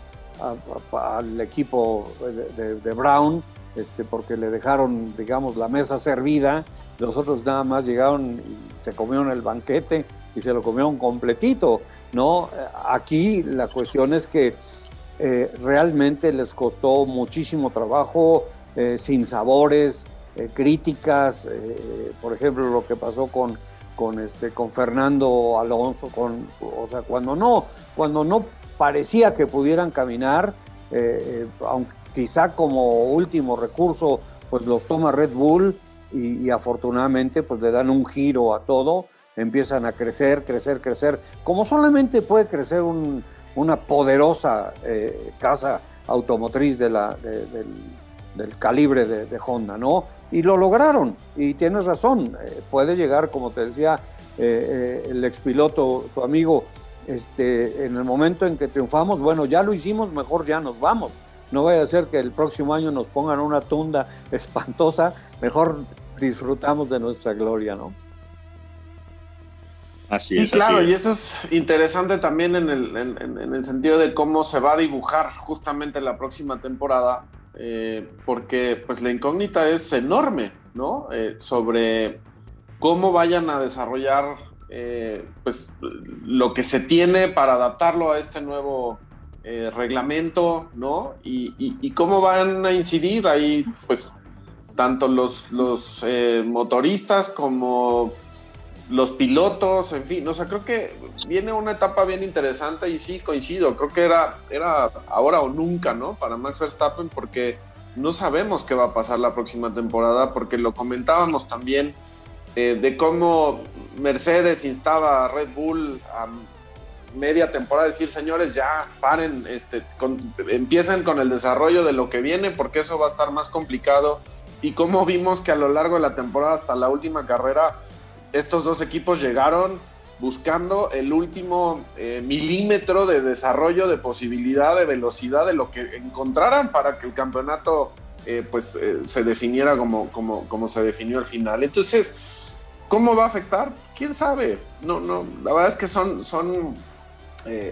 equipo de, de Brown, este, porque le dejaron, digamos, la mesa servida, los otros nada más llegaron y se comieron el banquete y se lo comieron completito, ¿no? Aquí la cuestión es que eh, realmente les costó muchísimo trabajo, eh, sin sabores, eh, críticas, por ejemplo, lo que pasó con, con, este, con Fernando Alonso, con, o sea, cuando no, cuando no parecía que pudieran caminar, aunque quizá como último recurso, pues los toma Red Bull y, afortunadamente pues le dan un giro a todo empiezan a crecer, crecer, crecer, como solamente puede crecer una poderosa eh, casa automotriz de la, del, calibre de, Honda, ¿no? Y lo lograron, y tienes razón, eh, puede llegar, como te decía eh, el expiloto, tu amigo, este, en el momento en que triunfamos, bueno, ya lo hicimos, mejor ya nos vamos. No vaya a ser que el próximo año nos pongan una tunda espantosa, mejor disfrutamos de nuestra gloria, ¿no? Así y claro, y eso es interesante también en el, en, el, sentido de cómo se va a dibujar justamente la próxima temporada, eh, porque pues la incógnita es enorme, ¿no? Eh, sobre cómo vayan a desarrollar eh, pues lo que se tiene para adaptarlo a este nuevo reglamento, ¿no? Y, y, cómo van a incidir ahí, pues, tanto los, los motoristas como los pilotos, en fin, o sea, creo que viene una etapa bien interesante y sí coincido, creo que era, era ahora o nunca, ¿no? Para Max Verstappen porque no sabemos qué va a pasar la próxima temporada porque lo comentábamos también eh, de cómo Mercedes instaba a Red Bull a media temporada, decir, señores, ya paren, este, empiecen con el desarrollo de lo que viene porque eso va a estar más complicado y cómo vimos que a lo largo de la temporada hasta la última carrera estos dos equipos llegaron buscando el último eh, milímetro de desarrollo, de posibilidad, de velocidad, de lo que encontraran para que el campeonato eh, pues, eh, se definiera como, como, como, se definió al final. Entonces, ¿cómo va a afectar? ¿Quién sabe? No, no, la verdad es que son, son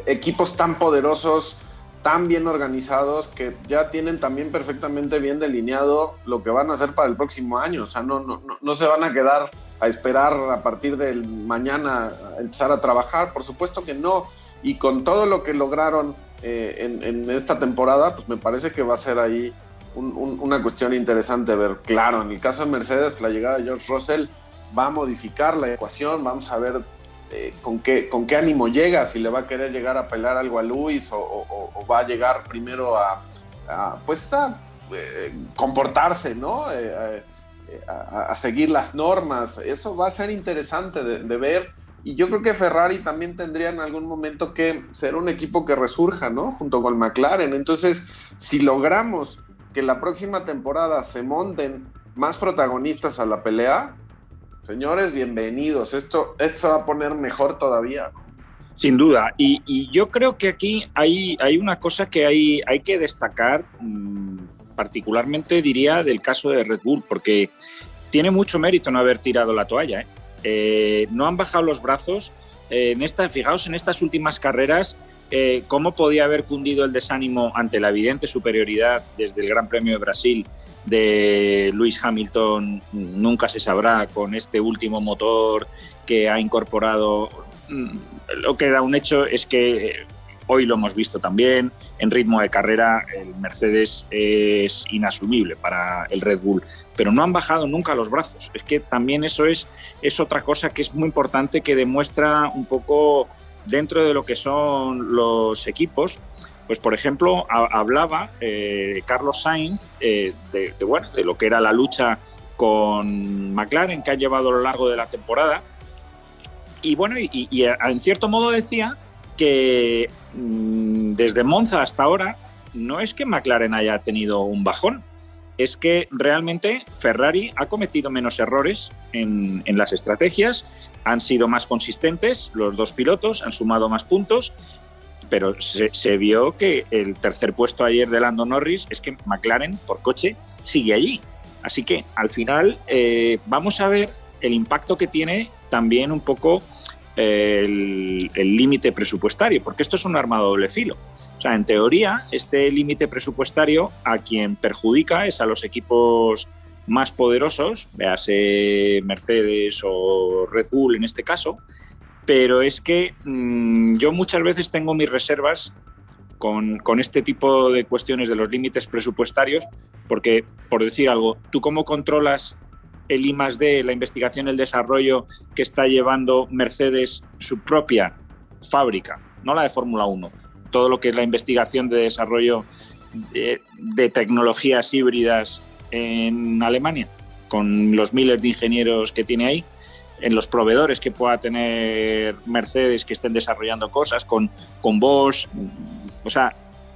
equipos tan poderosos, tan bien organizados, que ya tienen también perfectamente bien delineado lo que van a hacer para el próximo año. O sea, no, no, no se van a quedar a esperar a partir del mañana empezar a trabajar, por supuesto que no. Y con todo lo que lograron eh, en, esta temporada, pues me parece que va a ser ahí una cuestión interesante ver. Claro, en el caso de Mercedes, la llegada de George Russell va a modificar la ecuación, vamos a ver eh, con, qué, con qué ánimo llega, si le va a querer llegar a pelar algo a Luis o, va a llegar primero a, pues a eh, comportarse, ¿no? A, seguir las normas. Eso va a ser interesante de, ver. Y yo creo que Ferrari también tendría en algún momento que ser un equipo que resurja, ¿no? Junto con McLaren. Entonces, si logramos que la próxima temporada se monten más protagonistas a la pelea, señores, bienvenidos. Esto, esto va a poner mejor todavía. Sin duda. Y, yo creo que aquí hay, hay una cosa que hay, hay que destacar, mm, particularmente diría del caso de Red Bull, porque tiene mucho mérito no haber tirado la toalla. ¿eh? Eh, no han bajado los brazos. Eh, en esta, fijaos en estas últimas carreras, cómo podía haber cundido el desánimo ante la evidente superioridad desde el Gran Premio de Brasil de Lewis Hamilton, nunca se sabrá con este último motor que ha incorporado. Mm, lo que da un hecho es que hoy lo hemos visto también, en ritmo de carrera el Mercedes es inasumible para el Red Bull pero no han bajado nunca los brazos. Es que también eso es, es otra cosa que es muy importante que demuestra un poco dentro de lo que son los equipos. Pues, por ejemplo, hablaba eh, Carlos Sainz eh, de, bueno, de lo que era la lucha con McLaren que ha llevado a lo largo de la temporada. Y bueno, y, en cierto modo decía que desde Monza hasta ahora no es que McLaren haya tenido un bajón, es que realmente Ferrari ha cometido menos errores en, las estrategias, han sido más consistentes los dos pilotos, han sumado más puntos, pero se, vio que el tercer puesto ayer de Lando Norris es que McLaren por coche sigue allí. Así que al final eh, vamos a ver el impacto que tiene también un poco el límite presupuestario, porque esto es un arma doble filo. O sea, en teoría, este límite presupuestario a quien perjudica es a los equipos más poderosos, véase Mercedes o Red Bull en este caso, pero es que mm, yo muchas veces tengo mis reservas con, este tipo de cuestiones de los límites presupuestarios, porque, por decir algo, ¿tú cómo controlas el I D, la investigación el desarrollo que está llevando Mercedes, su propia fábrica, no la de Fórmula 1, todo lo que es la investigación de desarrollo de, tecnologías híbridas en Alemania, con los miles de ingenieros que tiene ahí, en los proveedores que pueda tener Mercedes que estén desarrollando cosas, con, con Bosch, o sea,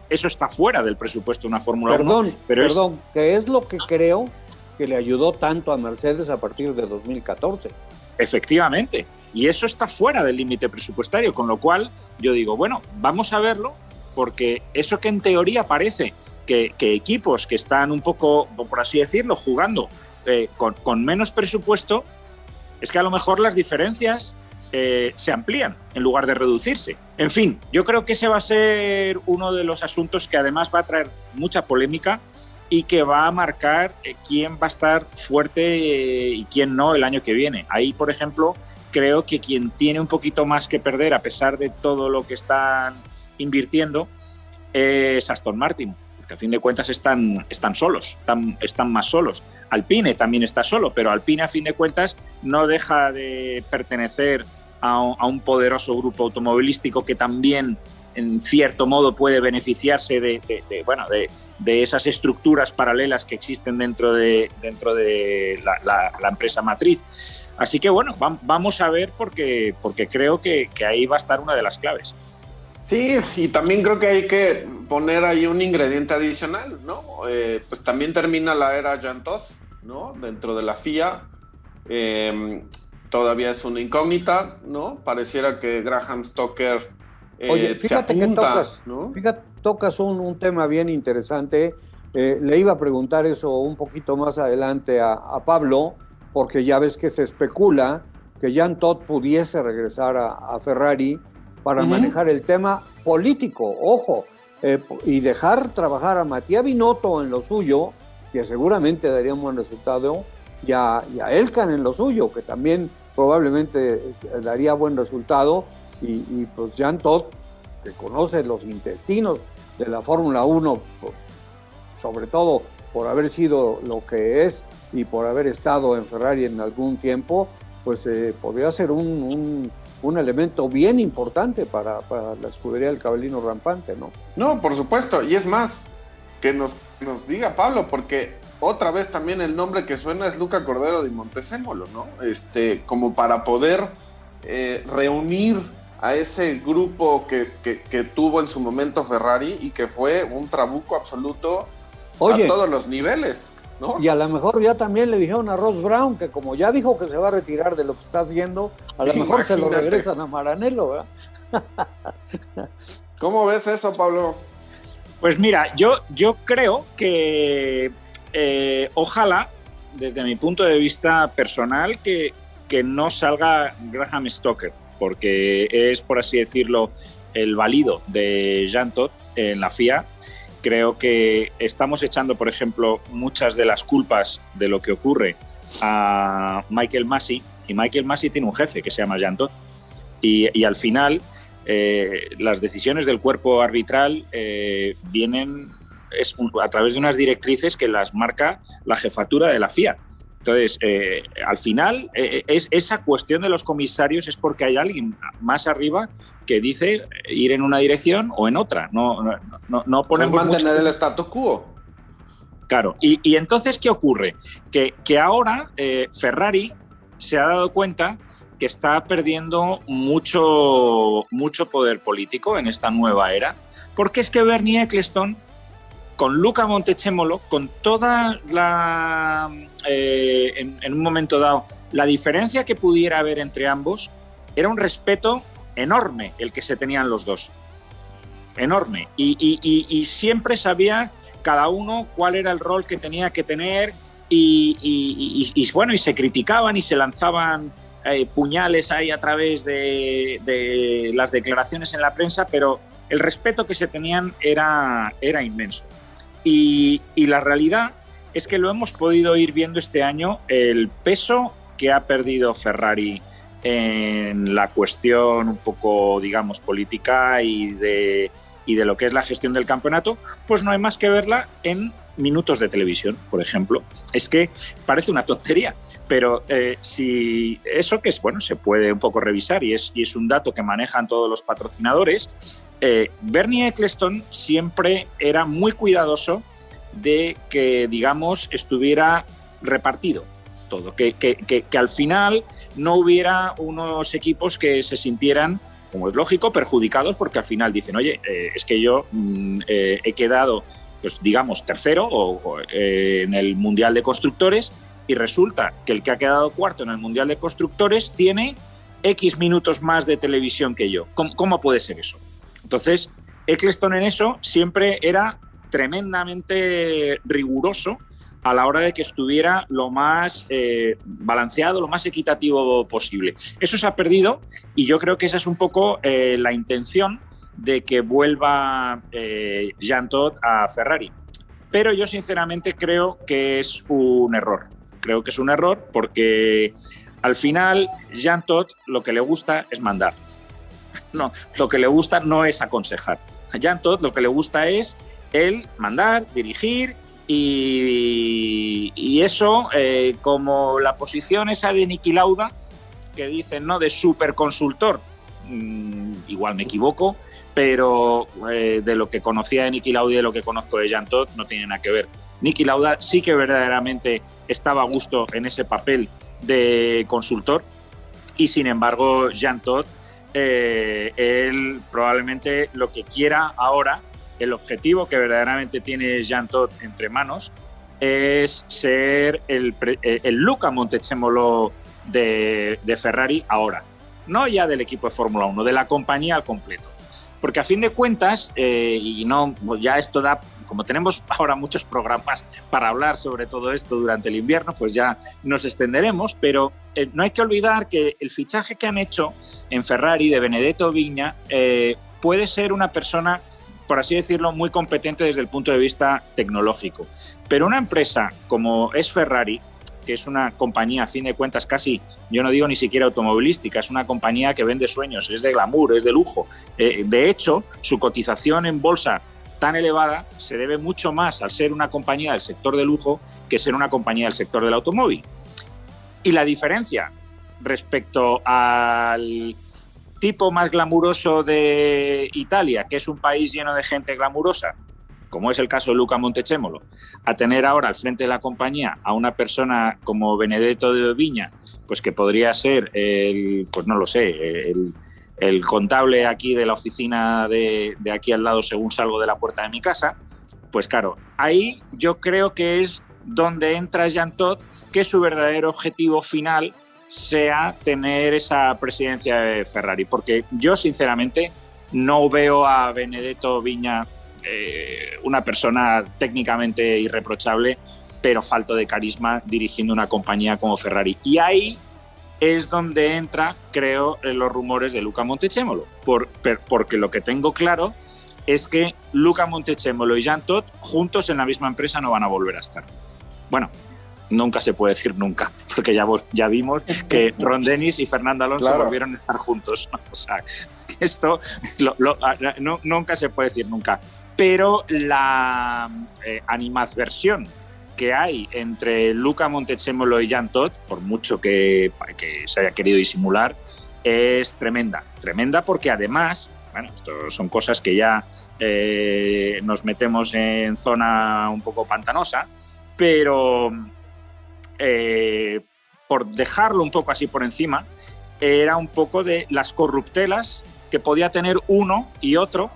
eso está fuera del presupuesto de una Fórmula 1. Perdón, pero perdón, que es lo que creo que le ayudó tanto a Mercedes a partir de 2014. Efectivamente, y eso está fuera del límite presupuestario, con lo cual yo digo, bueno, vamos a verlo, porque eso que en teoría parece que, equipos que están un poco, por así decirlo, jugando eh, con, menos presupuesto, es que a lo mejor las diferencias eh, se amplían en lugar de reducirse. En fin, yo creo que ese va a ser uno de los asuntos que además va a traer mucha polémica y que va a marcar eh, quién va a estar fuerte eh, y quién no el año que viene. Ahí, por ejemplo, creo que quien tiene un poquito más que perder a pesar de todo lo que están invirtiendo es Aston Martin, porque a fin de cuentas están, están solos, están, están más solos. Alpine también está solo, pero Alpine a fin de cuentas no deja de pertenecer a, un poderoso grupo automovilístico que también en cierto modo puede beneficiarse de, bueno, de, esas estructuras paralelas que existen dentro de, dentro de la, empresa matriz. Así que bueno, vamos a ver porque, porque creo que, ahí va a estar una de las claves. Sí, y también creo que hay que poner ahí un ingrediente adicional, ¿no? Eh, pues también termina la era Jantos, ¿no? Dentro de la FIA. Em, todavía es una incógnita, ¿no? Pareciera que Graham Stoker Oye, eh, fíjate que tocas, fíjate, tocas un, tema bien interesante. Eh, le iba a preguntar eso un poquito más adelante a, Pablo, porque ya ves que se especula que Jan Todd pudiese regresar a, Ferrari para manejar el tema político, ojo, eh, y dejar trabajar a Matías Binotto en lo suyo, que seguramente daría un buen resultado, y a, y a Elkan en lo suyo, que también probablemente daría buen resultado, y, pues Jean Todt, que conoce los intestinos de la Fórmula 1, sobre todo por haber sido lo que es y por haber estado en Ferrari en algún tiempo, pues eh, podría ser un, elemento bien importante para, la escudería del cabellino rampante, ¿no? No, por supuesto, y es más, que nos, nos diga Pablo, porque otra vez también el nombre que suena es Luca Cordero de Montecémolo, ¿no? Este, como para poder eh, reunir a ese grupo que, tuvo en su momento Ferrari y que fue un trabuco absoluto a todos los niveles. ¿no? Y a lo mejor ya también le dijeron a Ross Brown que como ya dijo que se va a retirar de lo que está haciendo, a lo mejor se lo regresan a Maranelo, ¿verdad? ¿Cómo ves eso, Pablo? Pues mira, yo, yo creo que eh, ojalá, desde mi punto de vista personal, que, que no salga Graham Stoker, porque es, por así decirlo, el válido de Jean Todt en la FIA. Creo que estamos echando, por ejemplo, muchas de las culpas de lo que ocurre a Michael Massey, y Michael Massey tiene un jefe que se llama Jean Todt. Y, y al final, eh, las decisiones del cuerpo arbitral eh, vienen a través de unas directrices que las marca la jefatura de la FIA. Entonces, eh, al final, es, esa cuestión de los comisarios es porque hay alguien más arriba que dice ir en una dirección o en otra. No, no, no, ponemos. mantener el status quo. Claro. Y, y, entonces, ¿qué ocurre? Que, que ahora Ferrari se ha dado cuenta que está perdiendo mucho, mucho poder político en esta nueva era, porque es que Bernie Eccleston, con Luca Montechemolo, con toda la, eh, en, un momento dado, la diferencia que pudiera haber entre ambos, era un respeto enorme el que se tenían los dos. Enorme. Y, siempre sabía cada uno cuál era el rol que tenía que tener y, y bueno, y se criticaban y se lanzaban puñales ahí a través de, las declaraciones en la prensa, pero el respeto que se tenían era, era inmenso. Y, la realidad es que lo hemos podido ir viendo este año, el peso que ha perdido Ferrari en la cuestión un poco, digamos, política y de, y de lo que es la gestión del campeonato, pues no hay más que verla en minutos de televisión, por ejemplo. Es que parece una tontería, pero eh, si eso que es, bueno, se puede un poco revisar y es, y es un dato que manejan todos los patrocinadores, eh, Bernie Eccleston siempre era muy cuidadoso de que, digamos, estuviera repartido todo, que, que, que, al final no hubiera unos equipos que se sintieran, como es lógico, perjudicados porque al final dicen, oye, eh, es que yo mm, he quedado, pues digamos, tercero o, en el Mundial de Constructores y resulta que el que ha quedado cuarto en el Mundial de Constructores tiene X minutos más de televisión que yo. ¿Cómo, puede ser eso? Entonces, Eccleston en eso siempre era tremendamente riguroso a la hora de que estuviera lo más eh, balanceado, lo más equitativo posible. Eso se ha perdido y yo creo que esa es un poco eh, la intención de que vuelva eh, Jean Todt a Ferrari. Pero yo sinceramente creo que es un error. Creo que es un error porque al final Jean Todt lo que le gusta es mandar. No, lo que le gusta no es aconsejar. A Jean Todt lo que le gusta es el mandar, dirigir y, eso, eh, como la posición esa de Niki Lauda, que dicen, ¿no? De superconsultor, mm, igual me equivoco, pero eh, de lo que conocía de Niki Lauda y de lo que conozco de Jean Todt no tiene nada que ver. Niki Lauda sí que verdaderamente estaba a gusto en ese papel de consultor y sin embargo Jean Todt, eh, él probablemente lo que quiera ahora, el objetivo que verdaderamente tiene Jean Todt entre manos es ser el, eh, Luca Montechemolo de, Ferrari ahora, no ya del equipo de Fórmula 1, de la compañía al completo. Porque a fin de cuentas, eh, y no, ya esto da como tenemos ahora muchos programas para hablar sobre todo esto durante el invierno, pues ya nos extenderemos, pero eh, no hay que olvidar que el fichaje que han hecho en Ferrari de Benedetto Viña eh, puede ser una persona, por así decirlo, muy competente desde el punto de vista tecnológico. Pero una empresa como es Ferrari, que es una compañía, a fin de cuentas, casi, yo no digo ni siquiera automovilística, es una compañía que vende sueños, es de glamour, es de lujo. Eh, de hecho, su cotización en bolsa tan elevada se debe mucho más al ser una compañía del sector de lujo que ser una compañía del sector del automóvil. Y la diferencia respecto al tipo más glamuroso de Italia, que es un país lleno de gente glamurosa, como es el caso de Luca Montechemolo, a tener ahora al frente de la compañía a una persona como Benedetto de Viña, pues que podría ser el, pues no lo sé, el, contable aquí de la oficina de, aquí al lado según salgo de la puerta de mi casa, pues claro, ahí yo creo que es donde entra Jean Todt, que su verdadero objetivo final sea tener esa presidencia de Ferrari. Porque yo, sinceramente, no veo a Benedetto Viña eh, una persona técnicamente irreprochable, pero falto de carisma dirigiendo una compañía como Ferrari. Y ahí es donde entra, creo, los rumores de Luca Montechemolo, por, porque lo que tengo claro es que Luca Montechemolo y Jean Todt juntos en la misma empresa no van a volver a estar. Bueno, nunca se puede decir nunca, porque ya, ya vimos que Ron Dennis y Fernando Alonso volvieron a estar juntos. O sea, esto nunca se puede decir nunca. Pero la eh, animadversión que hay entre Luca Montechemolo y Jan Todd, por mucho que, se haya querido disimular, es tremenda. Tremenda porque además, bueno, esto son cosas que ya eh, nos metemos en zona un poco pantanosa, pero eh, por dejarlo un poco así por encima, era un poco de las corruptelas que podía tener uno y otro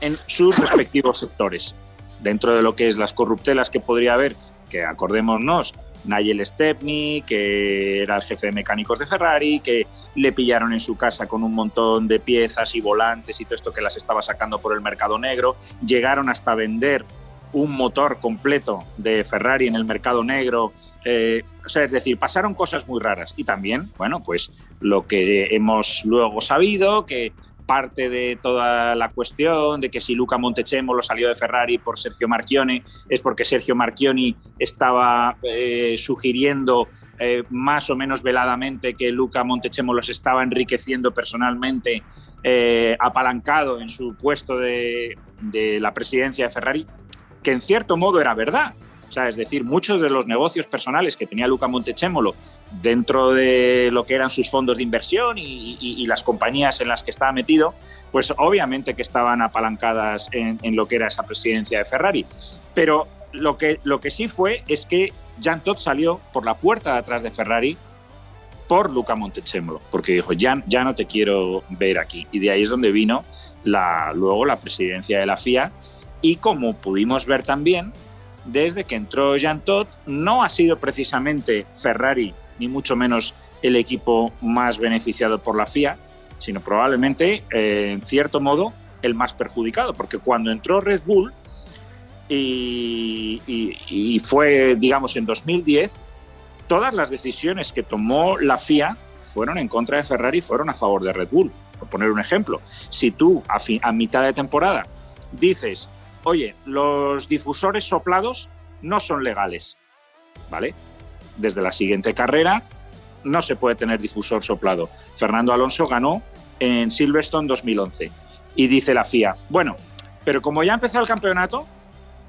en sus respectivos sectores. Dentro de lo que es las corruptelas que podría haber que acordémonos, Nigel Stepney, que era el jefe de mecánicos de Ferrari, que le pillaron en su casa con un montón de piezas y volantes y todo esto que las estaba sacando por el mercado negro. Llegaron hasta vender un motor completo de Ferrari en el mercado negro. Eh, o sea, es decir, pasaron cosas muy raras. Y también, bueno, pues lo que hemos luego sabido, que parte de toda la cuestión de que si Luca Montechemolo salió de Ferrari por Sergio Marchione es porque Sergio Marchioni estaba eh, sugiriendo eh, más o menos veladamente que Luca Montechemolo se estaba enriqueciendo personalmente, apalancado en su puesto de la presidencia de Ferrari, que en cierto modo era verdad. O sea, es decir, muchos de los negocios personales que tenía Luca Montechemolo dentro de lo que eran sus fondos de inversión y, las compañías en las que estaba metido, pues obviamente que estaban apalancadas en, lo que era esa presidencia de Ferrari. Pero lo que, lo que sí fue es que Jean Todt salió por la puerta de atrás de Ferrari por Luca Montechemolo, porque dijo, ya, ya no te quiero ver aquí. Y de ahí es donde vino la, luego la presidencia de la FIA. Y como pudimos ver también, desde que entró Jean Todt, no ha sido precisamente Ferrari, ni mucho menos el equipo más beneficiado por la FIA, sino probablemente, eh, en cierto modo, el más perjudicado, porque cuando entró Red Bull y, y fue, digamos, en 2010, todas las decisiones que tomó la FIA fueron en contra de Ferrari, fueron a favor de Red Bull. Por poner un ejemplo, si tú a mitad de temporada dices oye, los difusores soplados no son legales, ¿vale? Desde la siguiente carrera no se puede tener difusor soplado. Fernando Alonso ganó en Silverstone 2011 y dice la FIA, bueno, pero como ya empezó el campeonato,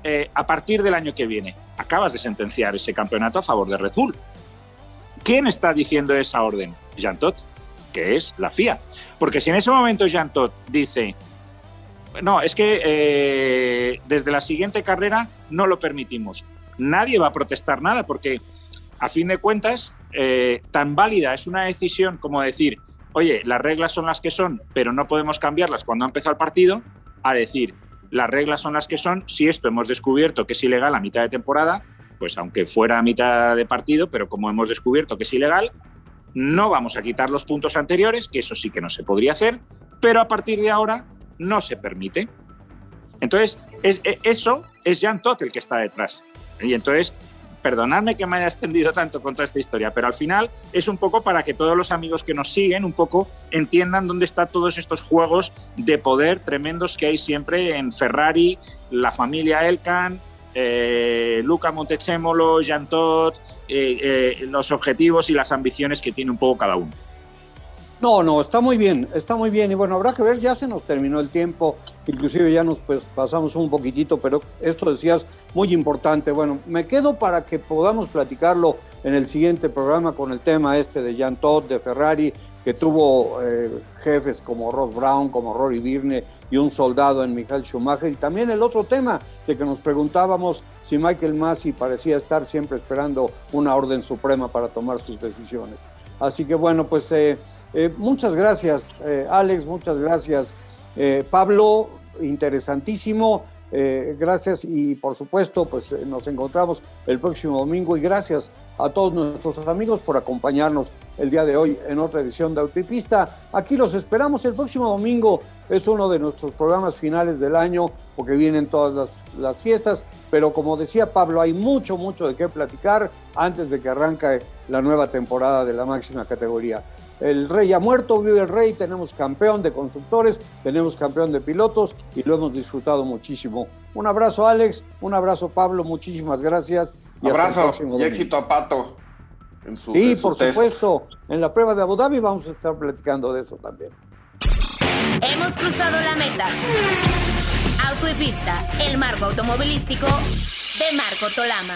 eh, a partir del año que viene acabas de sentenciar ese campeonato a favor de Red Bull. ¿Quién está diciendo esa orden? Jean Todt, que es la FIA. Porque si en ese momento Jean Todt dice, no, es que eh, desde la siguiente carrera no lo permitimos. Nadie va a protestar nada porque, a fin de cuentas, eh, tan válida es una decisión como decir, oye, las reglas son las que son, pero no podemos cambiarlas cuando ha empezado el partido, a decir, las reglas son las que son, si esto hemos descubierto que es ilegal a mitad de temporada, pues aunque fuera a mitad de partido, pero como hemos descubierto que es ilegal, no vamos a quitar los puntos anteriores, que eso sí que no se podría hacer, pero a partir de ahora no se permite. Entonces, es, e, eso es Jan Todt el que está detrás. Y entonces, perdonadme que me haya extendido tanto contra esta historia, pero al final es un poco para que todos los amigos que nos siguen un poco entiendan dónde están todos estos juegos de poder tremendos que hay siempre en Ferrari, la familia Elkan, eh, Luca Montechemolo, Jean Todt, eh, eh, los objetivos y las ambiciones que tiene un poco cada uno. No, no, está muy bien, está muy bien. Y bueno, habrá que ver, ya se nos terminó el tiempo, inclusive ya nos pues, pasamos un poquitito, pero esto decías muy importante. Bueno, me quedo para que podamos platicarlo en el siguiente programa con el tema este de Jan Todd, de Ferrari, que tuvo eh, jefes como Ross Brown, como Rory Birne y un soldado en Michael Schumacher. Y también el otro tema de que nos preguntábamos si Michael Massey parecía estar siempre esperando una orden suprema para tomar sus decisiones. Así que bueno, pues... Eh, eh, muchas gracias, eh, Alex, muchas gracias, eh, Pablo, interesantísimo. Gracias y por supuesto, pues nos encontramos el próximo domingo y gracias a todos nuestros amigos por acompañarnos el día de hoy en otra edición de Autopista. Aquí los esperamos el próximo domingo. Es uno de nuestros programas finales del año porque vienen todas las, las fiestas. Pero como decía Pablo, hay mucho, mucho de qué platicar antes de que arranque la nueva temporada de la máxima categoría. El rey ha muerto, vive el rey, tenemos campeón de constructores, tenemos campeón de pilotos y lo hemos disfrutado muchísimo. Un abrazo Alex, un abrazo Pablo, muchísimas gracias. Y abrazo y éxito a Pato. En su, sí, por supuesto. En la prueba de Abu Dhabi vamos a estar platicando de eso también. Hemos cruzado la meta. Auto y pista, el marco automovilístico de Marco Tolama.